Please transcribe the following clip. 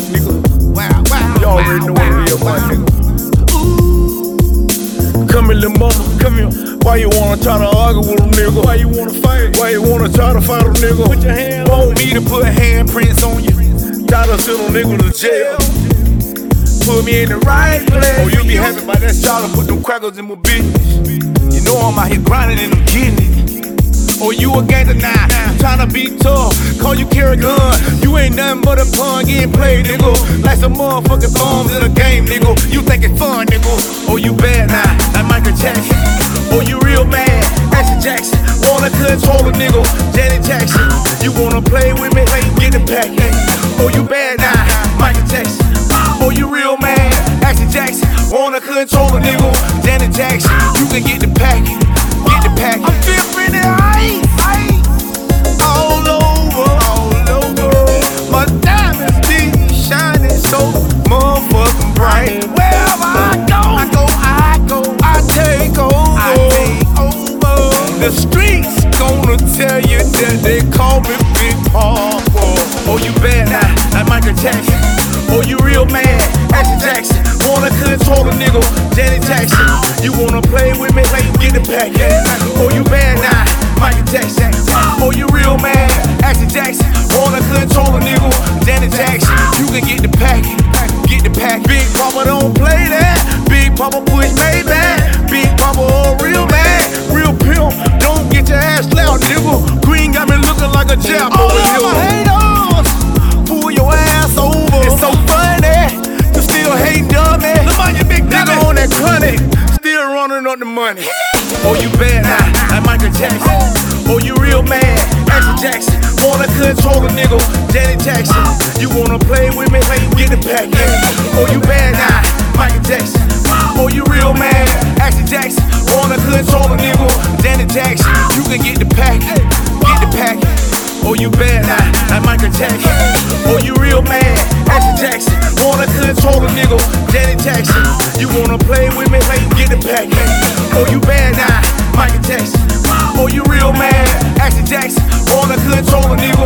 my nigga. You already know what it is, my nigga. Come here, little mama, come here. Why you wanna try to argue with a nigga? Why you wanna fight? Why you wanna try to fight a nigga? Put your hand Want me to put handprints on you? Try to send a nigga to jail. Put me in the right place. Oh, you be happy by that shot and put them crackers in my business. You know I'm out here grinding and I'm getting it. Or you a gangster now, tryna be tough, call you carry gun. You ain't nothing but a pun getting played, nigga. Like some motherfucking bombs in a game, nigga. You think it's fun, nigga. Oh, you bad now, like Michael Jackson. Oh, you real mad, Ashley Jackson. Wanna control a nigga, Janet Jackson. You wanna play with me, get the pack. Oh, you bad now, Michael Jackson. Oh, you real mad, Ashley Jackson. Wanna control a nigga, Janet Jackson. You can get the pack, get the pack. I'm feeling it ice, tell you that they call me Big Poppa. Oh, you bad now, like Michael Jackson. Oh, you real mad, Ashley Jackson. Wanna control a nigga, Janet Jackson. You wanna play with me, get the pack. Oh, you bad now, Michael Jackson. Oh, you real mad, Ashley Jackson. Wanna control a nigga, Janet Jackson. You can get the pack, get the pack. Big Poppa don't play that. Big Poppa On chronic, still running up the money. Oh, you bad now, like Michael Jackson. Oh, you real mad, Ashley Jackson. Wanna control a nigga, Janet Jackson. You wanna play with me, get the pack. Oh, you bad now, Michael Jackson. Oh, you real mad, Ashley Jackson. Wanna control a nigga, Janet Jackson. You can get the pack, get the pack. Oh, you bad now, like Michael Jackson. Oh, you real mad, Ashley Jackson. Wanna control a nigga, Janet Jackson. You wanna play with me? Get it back. Oh, you bad now, Michael Jackson. Oh, you real mad, Action Jackson. All the control, nigga.